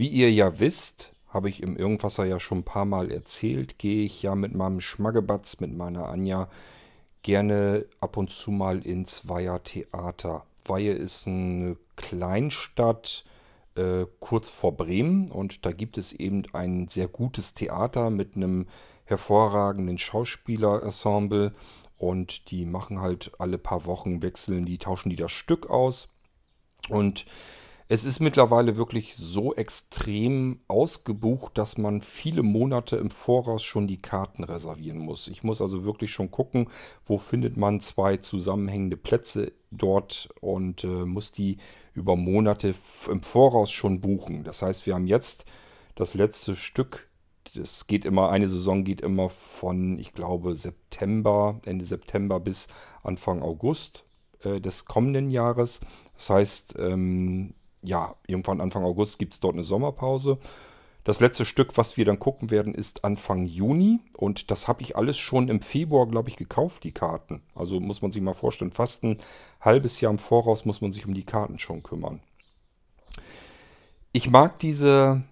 Wie ihr ja wisst, habe ich im Irgendwasser ja schon ein paar Mal erzählt, gehe ich ja mit meinem Schmaggebatz, mit meiner Anja, gerne ab und zu mal ins Weiher Theater. Weihe ist eine Kleinstadt äh, kurz vor Bremen und da gibt es eben ein sehr gutes Theater mit einem hervorragenden Schauspielerensemble und die machen halt alle paar Wochen wechseln, die tauschen die das Stück aus und es ist mittlerweile wirklich so extrem ausgebucht, dass man viele Monate im Voraus schon die Karten reservieren muss. Ich muss also wirklich schon gucken, wo findet man zwei zusammenhängende Plätze dort und äh, muss die über Monate im Voraus schon buchen. Das heißt, wir haben jetzt das letzte Stück. Das geht immer, eine Saison geht immer von, ich glaube, September, Ende September bis Anfang August äh, des kommenden Jahres. Das heißt, ähm, ja, irgendwann Anfang August gibt es dort eine Sommerpause. Das letzte Stück, was wir dann gucken werden, ist Anfang Juni. Und das habe ich alles schon im Februar, glaube ich, gekauft, die Karten. Also muss man sich mal vorstellen, fast ein halbes Jahr im Voraus muss man sich um die Karten schon kümmern. Ich mag diese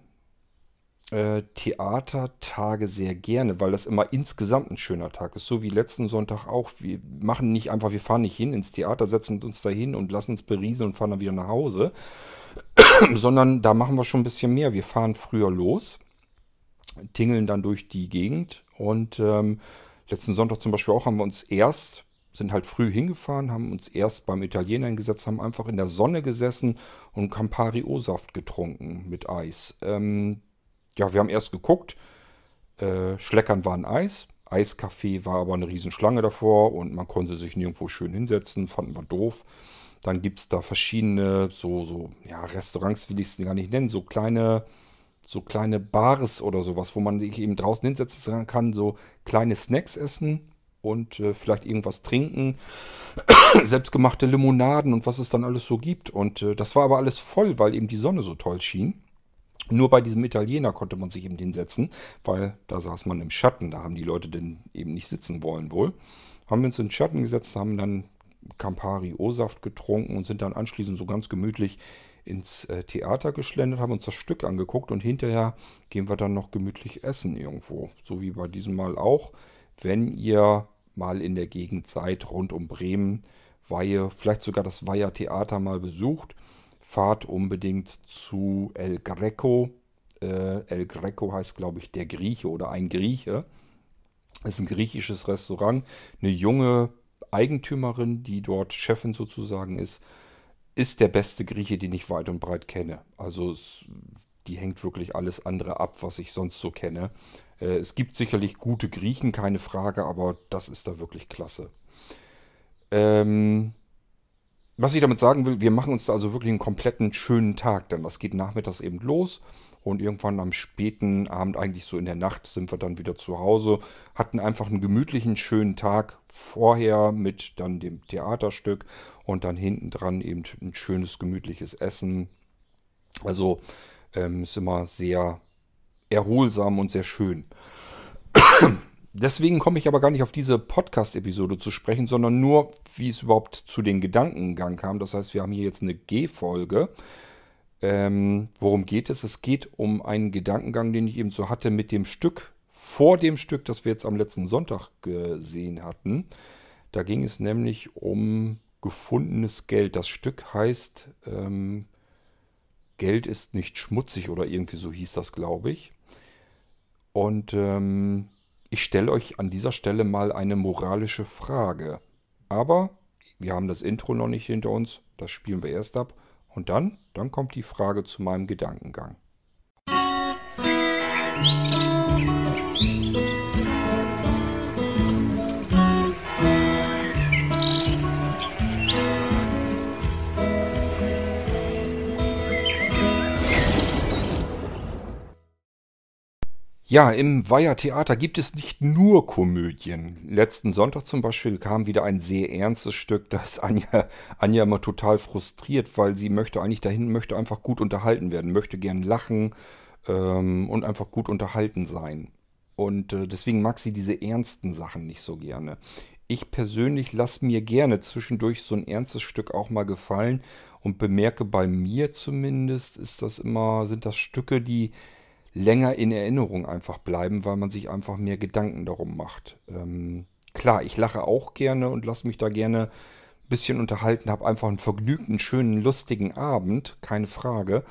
äh, Theatertage sehr gerne, weil das immer insgesamt ein schöner Tag ist. So wie letzten Sonntag auch. Wir machen nicht einfach, wir fahren nicht hin ins Theater, setzen uns da hin und lassen uns berieseln und fahren dann wieder nach Hause. Sondern da machen wir schon ein bisschen mehr. Wir fahren früher los, tingeln dann durch die Gegend und ähm, letzten Sonntag zum Beispiel auch haben wir uns erst sind halt früh hingefahren, haben uns erst beim Italiener hingesetzt, haben einfach in der Sonne gesessen und Campari O-Saft getrunken mit Eis. Ähm, ja, wir haben erst geguckt. Äh, Schleckern war ein Eis. Eiskaffee war aber eine Riesenschlange davor und man konnte sich nirgendwo schön hinsetzen. Fanden wir doof. Dann gibt es da verschiedene, so, so, ja, Restaurants will ich es gar nicht nennen, so kleine, so kleine Bars oder sowas, wo man sich eben draußen hinsetzen kann, so kleine Snacks essen und äh, vielleicht irgendwas trinken. Selbstgemachte Limonaden und was es dann alles so gibt. Und äh, das war aber alles voll, weil eben die Sonne so toll schien. Nur bei diesem Italiener konnte man sich eben hinsetzen, weil da saß man im Schatten. Da haben die Leute denn eben nicht sitzen wollen wohl. Haben wir uns in den Schatten gesetzt, haben dann Campari O-Saft getrunken und sind dann anschließend so ganz gemütlich ins äh, Theater geschlendert, haben uns das Stück angeguckt und hinterher gehen wir dann noch gemütlich essen irgendwo. So wie bei diesem Mal auch. Wenn ihr mal in der Gegend seid, rund um Bremen, Weihe, vielleicht sogar das Weiher Theater mal besucht, fahrt unbedingt zu El Greco. Äh, El Greco heißt, glaube ich, der Grieche oder ein Grieche. Das ist ein griechisches Restaurant. Eine junge Eigentümerin, die dort Chefin sozusagen ist, ist der beste Grieche, den ich weit und breit kenne. Also es, die hängt wirklich alles andere ab, was ich sonst so kenne. Äh, es gibt sicherlich gute Griechen, keine Frage, aber das ist da wirklich klasse. Ähm, was ich damit sagen will, wir machen uns da also wirklich einen kompletten schönen Tag, denn das geht nachmittags eben los und irgendwann am späten Abend, eigentlich so in der Nacht, sind wir dann wieder zu Hause, hatten einfach einen gemütlichen, schönen Tag vorher mit dann dem Theaterstück und dann hinten dran eben ein schönes, gemütliches Essen. Also ähm, ist immer sehr erholsam und sehr schön. Deswegen komme ich aber gar nicht auf diese Podcast-Episode zu sprechen, sondern nur, wie es überhaupt zu den Gedankengang kam. Das heißt, wir haben hier jetzt eine G-Folge. Ähm, worum geht es? Es geht um einen Gedankengang, den ich eben so hatte mit dem Stück, vor dem Stück, das wir jetzt am letzten Sonntag gesehen hatten. Da ging es nämlich um gefundenes Geld. Das Stück heißt ähm, Geld ist nicht schmutzig oder irgendwie so hieß das, glaube ich. Und ähm, ich stelle euch an dieser Stelle mal eine moralische Frage. Aber wir haben das Intro noch nicht hinter uns, das spielen wir erst ab. Und dann, dann kommt die Frage zu meinem Gedankengang. Musik Ja, im Weiher Theater gibt es nicht nur Komödien. Letzten Sonntag zum Beispiel kam wieder ein sehr ernstes Stück. Da ist Anja, Anja immer total frustriert, weil sie möchte eigentlich dahin, möchte einfach gut unterhalten werden, möchte gern lachen ähm, und einfach gut unterhalten sein. Und äh, deswegen mag sie diese ernsten Sachen nicht so gerne. ich persönlich lasse mir gerne zwischendurch so ein ernstes Stück auch mal gefallen und bemerke bei mir zumindest, ist das immer, sind das Stücke, die länger in Erinnerung einfach bleiben, weil man sich einfach mehr Gedanken darum macht. Ähm, klar, ich lache auch gerne und lasse mich da gerne ein bisschen unterhalten, habe einfach einen vergnügten, schönen, lustigen Abend, keine Frage.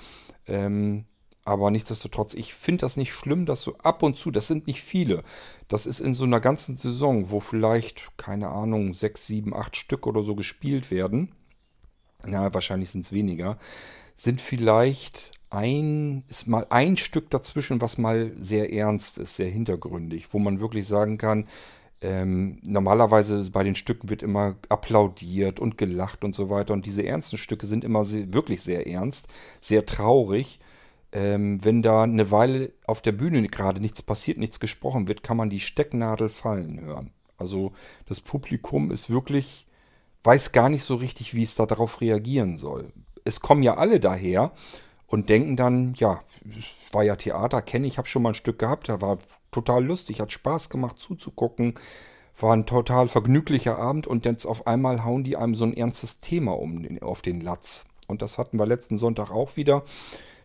Ähm, aber nichtsdestotrotz, ich finde das nicht schlimm, dass so ab und zu, das sind nicht viele, das ist in so einer ganzen Saison, wo vielleicht, keine Ahnung, sechs, sieben, acht Stück oder so gespielt werden, na, wahrscheinlich sind es weniger, sind vielleicht ein, ist mal ein Stück dazwischen, was mal sehr ernst ist, sehr hintergründig, wo man wirklich sagen kann, ähm, normalerweise bei den Stücken wird immer applaudiert und gelacht und so weiter. Und diese ernsten Stücke sind immer sehr, wirklich sehr ernst, sehr traurig ähm, wenn da eine Weile auf der Bühne gerade nichts passiert, nichts gesprochen wird, kann man die Stecknadel fallen hören. Also das Publikum ist wirklich, weiß gar nicht so richtig, wie es da darauf reagieren soll. Es kommen ja alle daher und denken dann, ja, war ja Theater, kenne ich, habe schon mal ein Stück gehabt, da war total lustig, hat Spaß gemacht zuzugucken, war ein total vergnüglicher Abend und jetzt auf einmal hauen die einem so ein ernstes Thema um auf den Latz. Und das hatten wir letzten Sonntag auch wieder.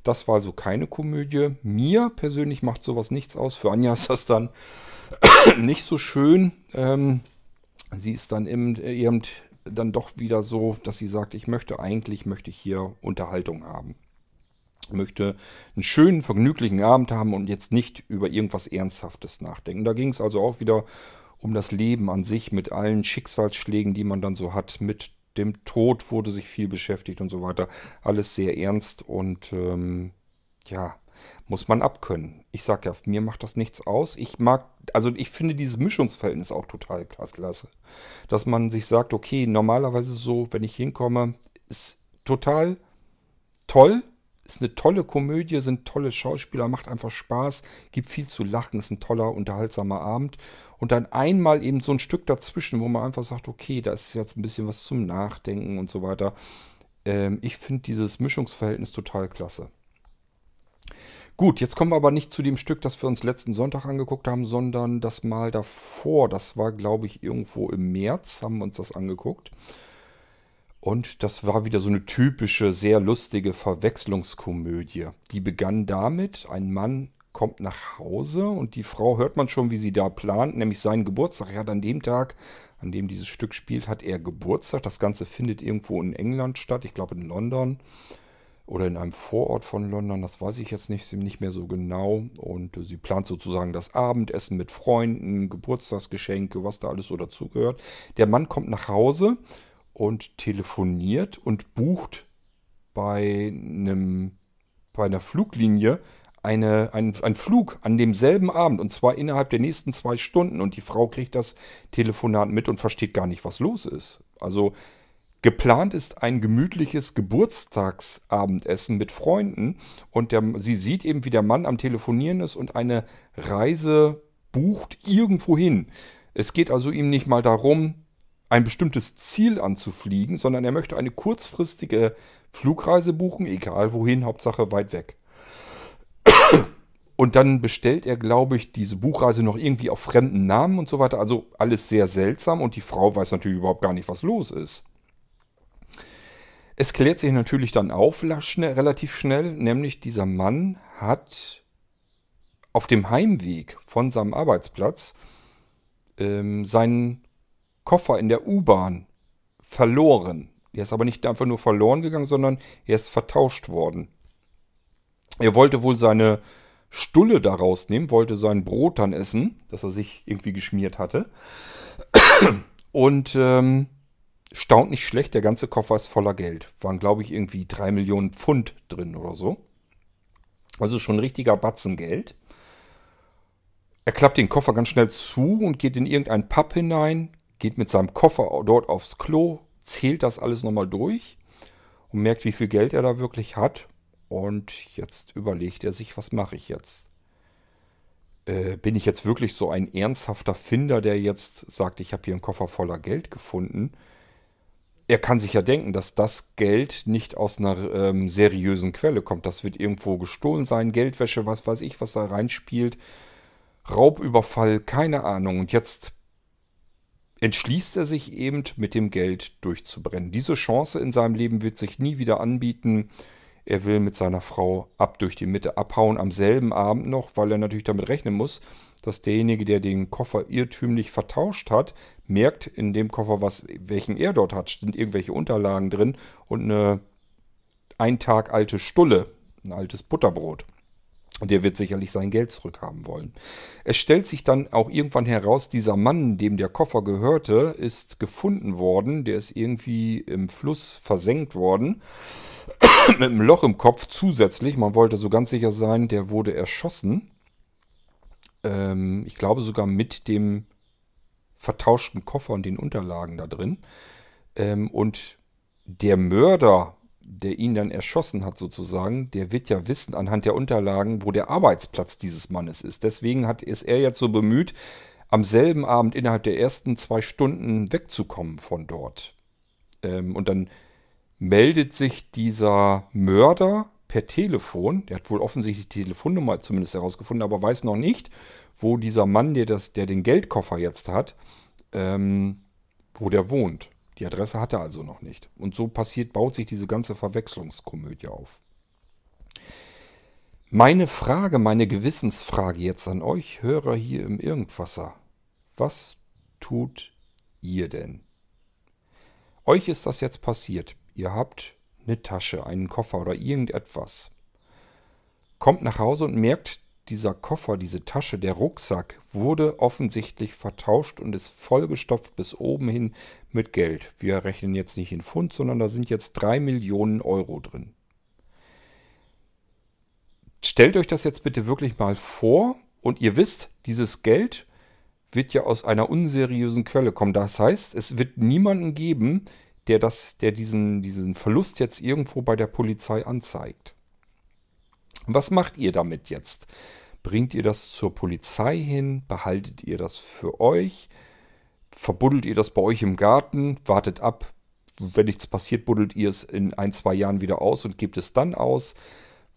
Das war also keine Komödie. Mir persönlich macht sowas nichts aus. Für Anja ist das dann nicht so schön. Ähm, sie ist dann eben, eben dann doch wieder so, dass sie sagt, ich möchte eigentlich, möchte ich hier Unterhaltung haben. Möchte einen schönen, vergnüglichen Abend haben und jetzt nicht über irgendwas Ernsthaftes nachdenken. Da ging es also auch wieder um das Leben an sich mit allen Schicksalsschlägen, die man dann so hat, mit dem Tod wurde sich viel beschäftigt und so weiter. Alles sehr ernst und ähm, ja, muss man abkönnen. Ich sag ja, mir macht das nichts aus. Ich mag, also ich finde dieses Mischungsverhältnis auch total klasse. Dass man sich sagt, okay, normalerweise so, wenn ich hinkomme, ist total toll, ist eine tolle Komödie, sind tolle Schauspieler, macht einfach Spaß, gibt viel zu lachen, ist ein toller, unterhaltsamer Abend. Und dann einmal eben so ein Stück dazwischen, wo man einfach sagt, okay, da ist jetzt ein bisschen was zum Nachdenken und so weiter. Ähm, ich finde dieses Mischungsverhältnis total klasse. Gut, jetzt kommen wir aber nicht zu dem Stück, das wir uns letzten Sonntag angeguckt haben, sondern das Mal davor. Das war, glaube ich, irgendwo im März, haben wir uns das angeguckt. Und das war wieder so eine typische, sehr lustige Verwechslungskomödie. Die begann damit, ein Mann kommt nach Hause und die Frau hört man schon, wie sie da plant, nämlich seinen Geburtstag. Er hat an dem Tag, an dem dieses Stück spielt, hat er Geburtstag. Das Ganze findet irgendwo in England statt, ich glaube in London oder in einem Vorort von London, das weiß ich jetzt nicht, nicht mehr so genau. Und sie plant sozusagen das Abendessen mit Freunden, Geburtstagsgeschenke, was da alles so dazugehört. Der Mann kommt nach Hause und telefoniert und bucht bei einem bei einer Fluglinie eine, ein, ein Flug an demselben Abend und zwar innerhalb der nächsten zwei Stunden und die Frau kriegt das Telefonat mit und versteht gar nicht, was los ist. Also geplant ist ein gemütliches Geburtstagsabendessen mit Freunden und der, sie sieht eben, wie der Mann am Telefonieren ist und eine Reise bucht irgendwo hin. Es geht also ihm nicht mal darum, ein bestimmtes Ziel anzufliegen, sondern er möchte eine kurzfristige Flugreise buchen, egal wohin, Hauptsache weit weg. Und dann bestellt er, glaube ich, diese Buchreise noch irgendwie auf fremden Namen und so weiter. Also alles sehr seltsam und die Frau weiß natürlich überhaupt gar nicht, was los ist. Es klärt sich natürlich dann auf, relativ schnell, nämlich dieser Mann hat auf dem Heimweg von seinem Arbeitsplatz ähm, seinen Koffer in der U-Bahn verloren. Er ist aber nicht einfach nur verloren gegangen, sondern er ist vertauscht worden. Er wollte wohl seine Stulle da rausnehmen, wollte sein Brot dann essen, das er sich irgendwie geschmiert hatte. Und ähm, staunt nicht schlecht, der ganze Koffer ist voller Geld. Waren, glaube ich, irgendwie drei Millionen Pfund drin oder so. Also schon ein richtiger Batzen Geld. Er klappt den Koffer ganz schnell zu und geht in irgendeinen Pub hinein, geht mit seinem Koffer dort aufs Klo, zählt das alles nochmal durch und merkt, wie viel Geld er da wirklich hat und jetzt überlegt er sich, was mache ich jetzt? Äh, bin ich jetzt wirklich so ein ernsthafter Finder, der jetzt sagt, ich habe hier einen Koffer voller Geld gefunden? Er kann sich ja denken, dass das Geld nicht aus einer ähm, seriösen Quelle kommt. Das wird irgendwo gestohlen sein, Geldwäsche, was weiß ich, was da reinspielt. Raubüberfall, keine Ahnung. Und jetzt entschließt er sich eben mit dem Geld durchzubrennen. Diese Chance in seinem Leben wird sich nie wieder anbieten. Er will mit seiner Frau ab durch die Mitte abhauen, am selben Abend noch, weil er natürlich damit rechnen muss, dass derjenige, der den Koffer irrtümlich vertauscht hat, merkt in dem Koffer, was, welchen er dort hat, sind irgendwelche Unterlagen drin und eine ein Tag alte Stulle, ein altes Butterbrot. Und der wird sicherlich sein Geld zurückhaben wollen. Es stellt sich dann auch irgendwann heraus, dieser Mann, dem der Koffer gehörte, ist gefunden worden. Der ist irgendwie im Fluss versenkt worden. mit einem Loch im Kopf zusätzlich. Man wollte so ganz sicher sein, der wurde erschossen. Ähm, ich glaube sogar mit dem vertauschten Koffer und den Unterlagen da drin. Ähm, und der Mörder, der ihn dann erschossen hat sozusagen, der wird ja wissen anhand der Unterlagen, wo der Arbeitsplatz dieses Mannes ist. Deswegen hat, ist er jetzt so bemüht, am selben Abend innerhalb der ersten zwei Stunden wegzukommen von dort. Ähm, und dann meldet sich dieser Mörder per Telefon. Der hat wohl offensichtlich die Telefonnummer zumindest herausgefunden, aber weiß noch nicht, wo dieser Mann, der, das, der den Geldkoffer jetzt hat, ähm, wo der wohnt. Die Adresse hat er also noch nicht. Und so passiert, baut sich diese ganze Verwechslungskomödie auf. Meine Frage, meine Gewissensfrage jetzt an euch Hörer hier im Irgendwasser. Was tut ihr denn? Euch ist das jetzt passiert. Ihr habt eine Tasche, einen Koffer oder irgendetwas. Kommt nach Hause und merkt, dieser Koffer, diese Tasche, der Rucksack wurde offensichtlich vertauscht und ist vollgestopft bis oben hin mit Geld. Wir rechnen jetzt nicht in Pfund, sondern da sind jetzt drei Millionen Euro drin. Stellt euch das jetzt bitte wirklich mal vor und ihr wisst, dieses Geld wird ja aus einer unseriösen Quelle kommen. Das heißt, es wird niemanden geben, der, das, der diesen, diesen Verlust jetzt irgendwo bei der Polizei anzeigt. Was macht ihr damit jetzt? Bringt ihr das zur Polizei hin? Behaltet ihr das für euch? Verbuddelt ihr das bei euch im Garten? Wartet ab. Wenn nichts passiert, buddelt ihr es in ein, zwei Jahren wieder aus und gebt es dann aus.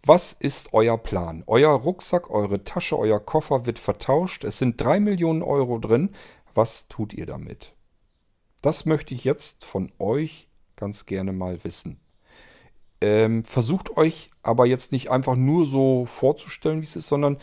Was ist euer Plan? Euer Rucksack, eure Tasche, euer Koffer wird vertauscht. Es sind drei Millionen Euro drin. Was tut ihr damit? Das möchte ich jetzt von euch ganz gerne mal wissen. Ähm, versucht euch aber jetzt nicht einfach nur so vorzustellen, wie es ist, sondern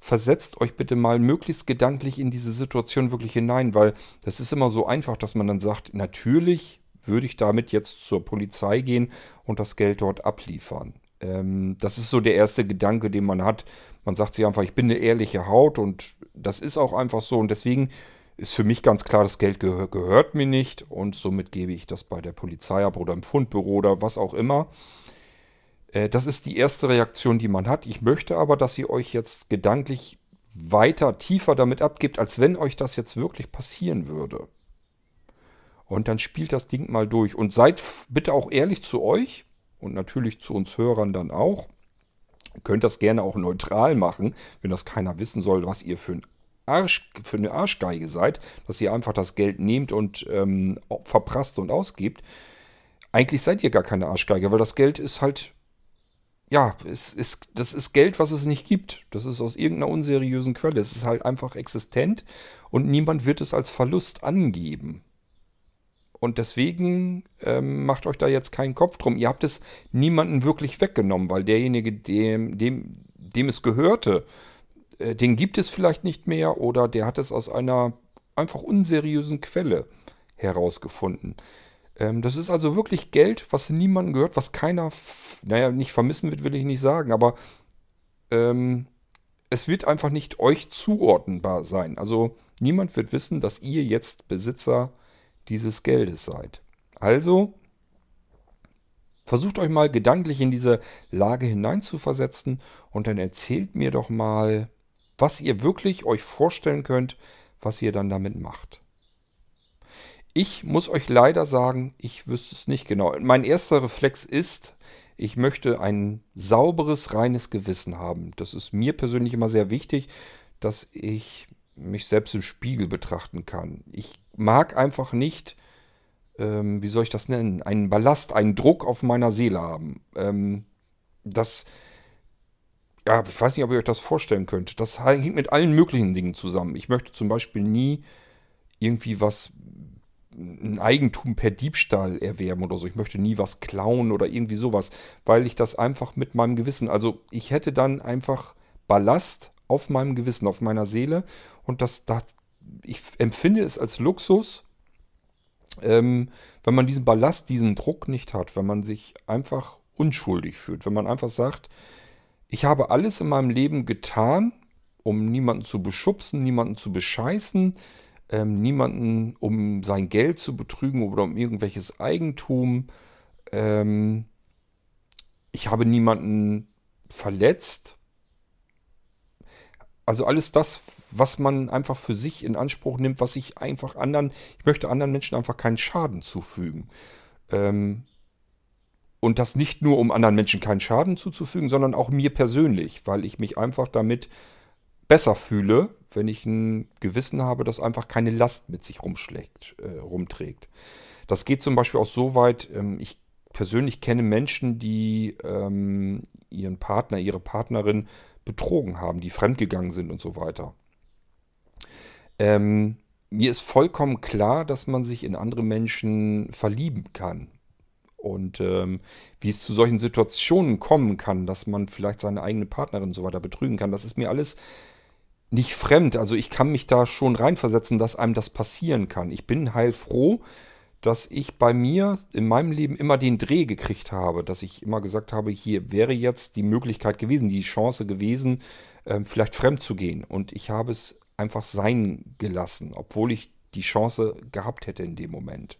versetzt euch bitte mal möglichst gedanklich in diese Situation wirklich hinein, weil das ist immer so einfach, dass man dann sagt, natürlich würde ich damit jetzt zur Polizei gehen und das Geld dort abliefern. Ähm, das ist so der erste Gedanke, den man hat. Man sagt sich einfach, ich bin eine ehrliche Haut und das ist auch einfach so und deswegen ist für mich ganz klar, das Geld gehör, gehört mir nicht und somit gebe ich das bei der Polizei ab oder im Fundbüro oder was auch immer. Äh, das ist die erste Reaktion, die man hat. Ich möchte aber, dass ihr euch jetzt gedanklich weiter, tiefer damit abgibt, als wenn euch das jetzt wirklich passieren würde. Und dann spielt das Ding mal durch. Und seid bitte auch ehrlich zu euch und natürlich zu uns Hörern dann auch. Ihr könnt das gerne auch neutral machen, wenn das keiner wissen soll, was ihr für ein Arsch, für eine Arschgeige seid, dass ihr einfach das Geld nehmt und ähm, verprasst und ausgibt. Eigentlich seid ihr gar keine Arschgeige, weil das Geld ist halt, ja, es ist, das ist Geld, was es nicht gibt. Das ist aus irgendeiner unseriösen Quelle. Es ist halt einfach existent und niemand wird es als Verlust angeben. Und deswegen ähm, macht euch da jetzt keinen Kopf drum. Ihr habt es niemanden wirklich weggenommen, weil derjenige, dem, dem, dem es gehörte, äh, den gibt es vielleicht nicht mehr oder der hat es aus einer einfach unseriösen Quelle herausgefunden. Ähm, das ist also wirklich Geld, was niemandem gehört, was keiner, naja, nicht vermissen wird, will ich nicht sagen, aber ähm, es wird einfach nicht euch zuordnenbar sein. Also niemand wird wissen, dass ihr jetzt Besitzer dieses Geldes seid. Also versucht euch mal gedanklich in diese Lage hineinzuversetzen und dann erzählt mir doch mal, was ihr wirklich euch vorstellen könnt, was ihr dann damit macht. Ich muss euch leider sagen, ich wüsste es nicht genau. Mein erster Reflex ist, ich möchte ein sauberes, reines Gewissen haben. Das ist mir persönlich immer sehr wichtig, dass ich mich selbst im Spiegel betrachten kann. Ich mag einfach nicht, ähm, wie soll ich das nennen, einen Ballast, einen Druck auf meiner Seele haben. Ähm, das ja, ich weiß nicht, ob ihr euch das vorstellen könnt. Das hängt mit allen möglichen Dingen zusammen. Ich möchte zum Beispiel nie irgendwie was ein Eigentum per Diebstahl erwerben oder so. Ich möchte nie was klauen oder irgendwie sowas, weil ich das einfach mit meinem Gewissen, also ich hätte dann einfach Ballast auf meinem Gewissen, auf meiner Seele und das, das ich empfinde es als Luxus, ähm, wenn man diesen Ballast, diesen Druck nicht hat, wenn man sich einfach unschuldig fühlt, wenn man einfach sagt, ich habe alles in meinem Leben getan, um niemanden zu beschubsen, niemanden zu bescheißen, ähm, niemanden um sein Geld zu betrügen oder um irgendwelches Eigentum. Ähm, ich habe niemanden verletzt. Also alles das, was man einfach für sich in Anspruch nimmt, was ich einfach anderen, ich möchte anderen Menschen einfach keinen Schaden zufügen. Ähm, und das nicht nur, um anderen Menschen keinen Schaden zuzufügen, sondern auch mir persönlich, weil ich mich einfach damit besser fühle, wenn ich ein Gewissen habe, das einfach keine Last mit sich rumschlägt, äh, rumträgt. Das geht zum Beispiel auch so weit, ähm, ich persönlich kenne Menschen, die ähm, ihren Partner, ihre Partnerin betrogen haben, die fremdgegangen sind und so weiter. Ähm, mir ist vollkommen klar, dass man sich in andere Menschen verlieben kann. Und ähm, wie es zu solchen Situationen kommen kann, dass man vielleicht seine eigene Partnerin so weiter betrügen kann, das ist mir alles nicht fremd. Also ich kann mich da schon reinversetzen, dass einem das passieren kann. Ich bin heilfroh, dass ich bei mir in meinem Leben immer den Dreh gekriegt habe, dass ich immer gesagt habe, hier wäre jetzt die Möglichkeit gewesen, die Chance gewesen, äh, vielleicht fremd zu gehen. Und ich habe es einfach sein gelassen, obwohl ich die Chance gehabt hätte in dem Moment.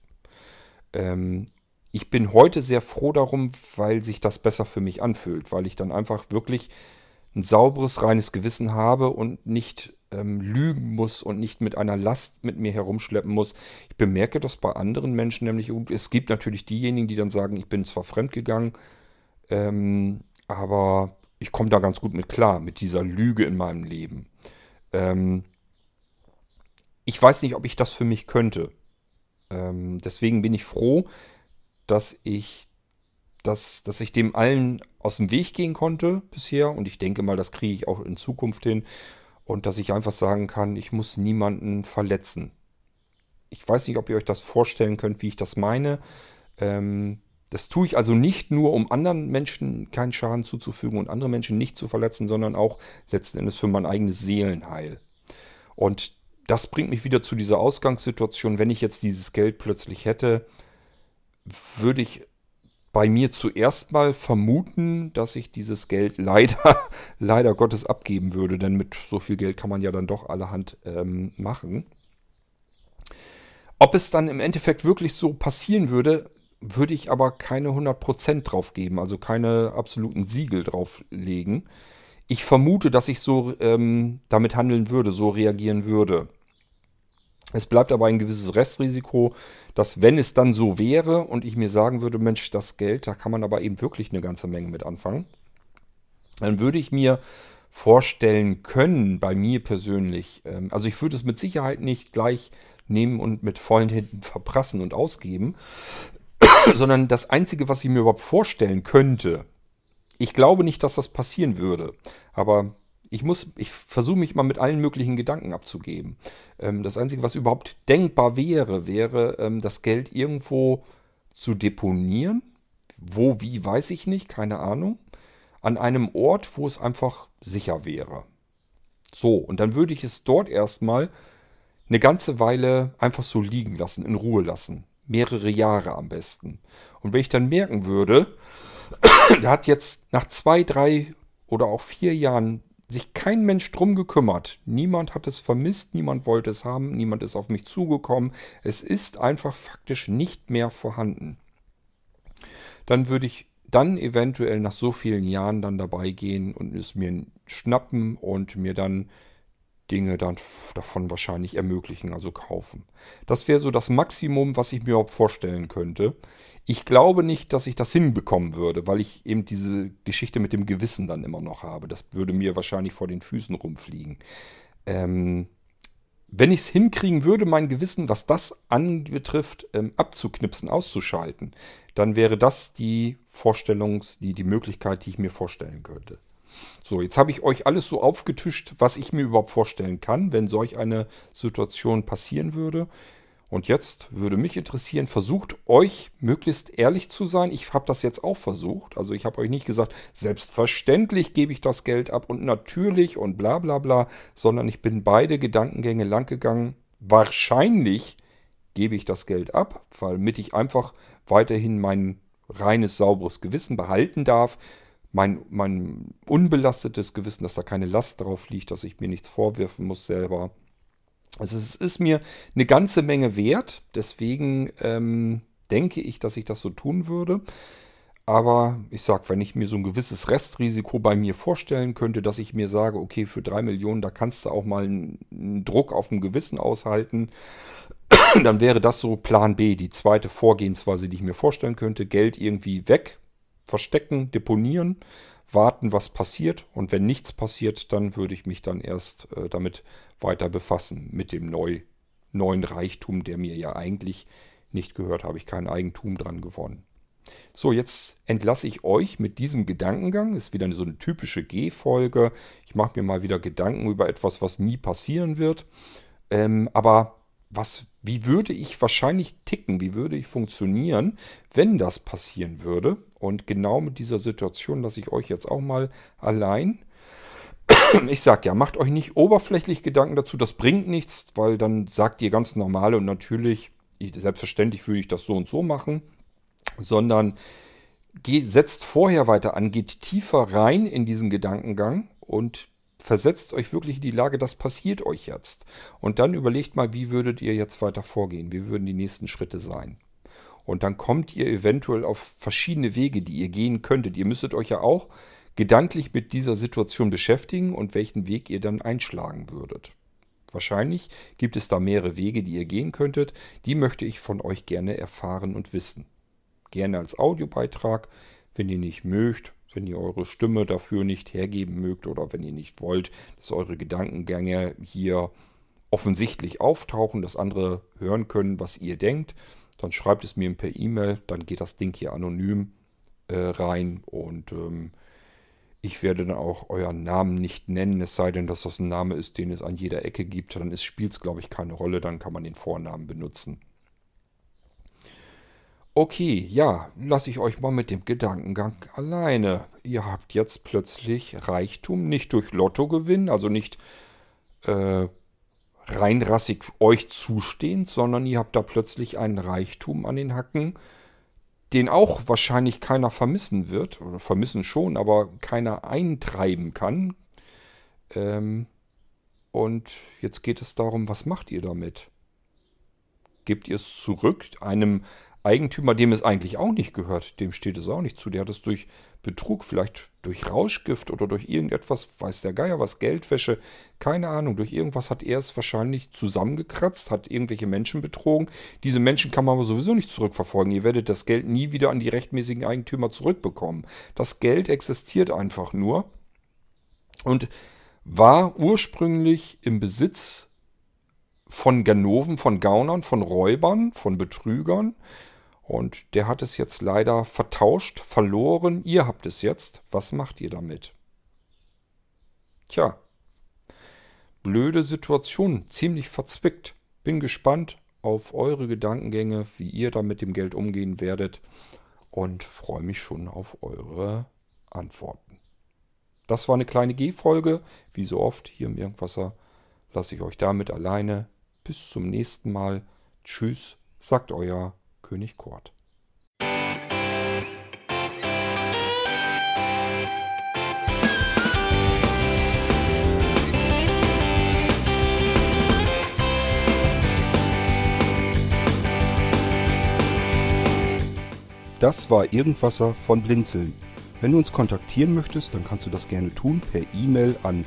Ähm, ich bin heute sehr froh darum, weil sich das besser für mich anfühlt, weil ich dann einfach wirklich ein sauberes, reines Gewissen habe und nicht ähm, lügen muss und nicht mit einer Last mit mir herumschleppen muss. Ich bemerke das bei anderen Menschen nämlich. Es gibt natürlich diejenigen, die dann sagen, ich bin zwar fremdgegangen, ähm, aber ich komme da ganz gut mit klar, mit dieser Lüge in meinem Leben. Ähm, ich weiß nicht, ob ich das für mich könnte. Ähm, deswegen bin ich froh, dass ich dass, dass ich dem allen aus dem Weg gehen konnte bisher und ich denke mal, das kriege ich auch in Zukunft hin und dass ich einfach sagen kann, ich muss niemanden verletzen. Ich weiß nicht, ob ihr euch das vorstellen könnt, wie ich das meine. Ähm, das tue ich also nicht nur, um anderen Menschen keinen Schaden zuzufügen und andere Menschen nicht zu verletzen, sondern auch letzten Endes für mein eigenes Seelenheil. Und das bringt mich wieder zu dieser Ausgangssituation. Wenn ich jetzt dieses Geld plötzlich hätte, würde ich bei mir zuerst mal vermuten, dass ich dieses Geld leider, leider Gottes abgeben würde, denn mit so viel Geld kann man ja dann doch allerhand ähm, machen. Ob es dann im Endeffekt wirklich so passieren würde, würde ich aber keine 100% drauf geben, also keine absoluten Siegel drauflegen. Ich vermute, dass ich so ähm, damit handeln würde, so reagieren würde. Es bleibt aber ein gewisses Restrisiko, dass wenn es dann so wäre und ich mir sagen würde, Mensch, das Geld, da kann man aber eben wirklich eine ganze Menge mit anfangen, dann würde ich mir vorstellen können, bei mir persönlich, ähm, also ich würde es mit Sicherheit nicht gleich nehmen und mit vollen Händen verprassen und ausgeben, sondern das Einzige, was ich mir überhaupt vorstellen könnte, ich glaube nicht, dass das passieren würde, aber ich muss, ich versuche mich mal mit allen möglichen Gedanken abzugeben. Ähm, das Einzige, was überhaupt denkbar wäre, wäre, ähm, das Geld irgendwo zu deponieren. Wo, wie, weiß ich nicht, keine Ahnung. An einem Ort, wo es einfach sicher wäre. So, und dann würde ich es dort erstmal eine ganze Weile einfach so liegen lassen, in Ruhe lassen. Mehrere Jahre am besten. Und wenn ich dann merken würde, da hat jetzt nach zwei, drei oder auch vier Jahren sich kein Mensch drum gekümmert. Niemand hat es vermisst, niemand wollte es haben, niemand ist auf mich zugekommen. Es ist einfach faktisch nicht mehr vorhanden. Dann würde ich dann eventuell nach so vielen Jahren dann dabei gehen und es mir schnappen und mir dann Dinge dann davon wahrscheinlich ermöglichen, also kaufen. Das wäre so das Maximum, was ich mir überhaupt vorstellen könnte. Ich glaube nicht, dass ich das hinbekommen würde, weil ich eben diese Geschichte mit dem Gewissen dann immer noch habe. Das würde mir wahrscheinlich vor den Füßen rumfliegen. Ähm, wenn ich es hinkriegen würde, mein Gewissen, was das anbetrifft, ähm, abzuknipsen, auszuschalten, dann wäre das die Vorstellungs-, die, die Möglichkeit, die ich mir vorstellen könnte. So, jetzt habe ich euch alles so aufgetischt, was ich mir überhaupt vorstellen kann, wenn solch eine Situation passieren würde. Und jetzt würde mich interessieren, versucht euch möglichst ehrlich zu sein. Ich habe das jetzt auch versucht. Also ich habe euch nicht gesagt, selbstverständlich gebe ich das Geld ab und natürlich und bla bla bla, sondern ich bin beide Gedankengänge lang gegangen. Wahrscheinlich gebe ich das Geld ab, damit ich einfach weiterhin mein reines, sauberes Gewissen behalten darf. Mein, mein unbelastetes Gewissen, dass da keine Last drauf liegt, dass ich mir nichts vorwerfen muss selber. Also es ist mir eine ganze Menge wert, deswegen ähm, denke ich, dass ich das so tun würde. Aber ich sage, wenn ich mir so ein gewisses Restrisiko bei mir vorstellen könnte, dass ich mir sage, okay, für drei Millionen, da kannst du auch mal einen Druck auf dem Gewissen aushalten, dann wäre das so Plan B, die zweite Vorgehensweise, die ich mir vorstellen könnte. Geld irgendwie weg, verstecken, deponieren, warten, was passiert. Und wenn nichts passiert, dann würde ich mich dann erst äh, damit weiter befassen, mit dem neu, neuen Reichtum, der mir ja eigentlich nicht gehört, habe ich kein Eigentum dran gewonnen. So, jetzt entlasse ich euch mit diesem Gedankengang. Ist wieder so eine typische G-Folge. Ich mache mir mal wieder Gedanken über etwas, was nie passieren wird. Ähm, aber was, wie würde ich wahrscheinlich ticken? Wie würde ich funktionieren, wenn das passieren würde? Und genau mit dieser Situation lasse ich euch jetzt auch mal allein. Ich sage ja, macht euch nicht oberflächlich Gedanken dazu, das bringt nichts, weil dann sagt ihr ganz normal und natürlich, selbstverständlich würde ich das so und so machen, sondern geht, setzt vorher weiter an, geht tiefer rein in diesen Gedankengang und versetzt euch wirklich in die Lage, das passiert euch jetzt. Und dann überlegt mal, wie würdet ihr jetzt weiter vorgehen? Wie würden die nächsten Schritte sein? Und dann kommt ihr eventuell auf verschiedene Wege, die ihr gehen könntet. Ihr müsstet euch ja auch gedanklich mit dieser Situation beschäftigen und welchen Weg ihr dann einschlagen würdet. Wahrscheinlich gibt es da mehrere Wege, die ihr gehen könntet. Die möchte ich von euch gerne erfahren und wissen. Gerne als Audiobeitrag, wenn ihr nicht mögt, wenn ihr eure Stimme dafür nicht hergeben mögt oder wenn ihr nicht wollt, dass eure Gedankengänge hier offensichtlich auftauchen, dass andere hören können, was ihr denkt, dann schreibt es mir per E-Mail, dann geht das Ding hier anonym äh, rein und ähm, ich werde dann auch euren Namen nicht nennen, es sei denn, dass das ein Name ist, den es an jeder Ecke gibt. Dann spielt es, glaube ich, keine Rolle, dann kann man den Vornamen benutzen. Okay, ja, lasse ich euch mal mit dem Gedankengang alleine. Ihr habt jetzt plötzlich Reichtum, nicht durch Lottogewinn, also nicht äh, reinrassig euch zustehend, sondern ihr habt da plötzlich einen Reichtum an den Hacken, den auch wahrscheinlich keiner vermissen wird, oder vermissen schon, aber keiner eintreiben kann. Ähm, und jetzt geht es darum, was macht ihr damit? Gebt ihr es zurück einem Eigentümer, dem es eigentlich auch nicht gehört, dem steht es auch nicht zu. Der hat es durch Betrug, vielleicht durch Rauschgift oder durch irgendetwas, weiß der Geier was, Geldwäsche, keine Ahnung, durch irgendwas hat er es wahrscheinlich zusammengekratzt, hat irgendwelche Menschen betrogen. Diese Menschen kann man aber sowieso nicht zurückverfolgen. Ihr werdet das Geld nie wieder an die rechtmäßigen Eigentümer zurückbekommen. Das Geld existiert einfach nur und war ursprünglich im Besitz von Ganoven, von Gaunern, von Räubern, von Betrügern. Und der hat es jetzt leider vertauscht, verloren. Ihr habt es jetzt. Was macht ihr damit? Tja, blöde Situation, ziemlich verzwickt. Bin gespannt auf eure Gedankengänge, wie ihr da mit dem Geld umgehen werdet und freue mich schon auf eure Antworten. Das war eine kleine G-Folge. Wie so oft hier im Irgendwasser lasse ich euch damit alleine. Bis zum nächsten Mal. Tschüss, sagt euer König Kort. Das war Irgendwasser von Blinzeln. Wenn du uns kontaktieren möchtest, dann kannst du das gerne tun per E-Mail an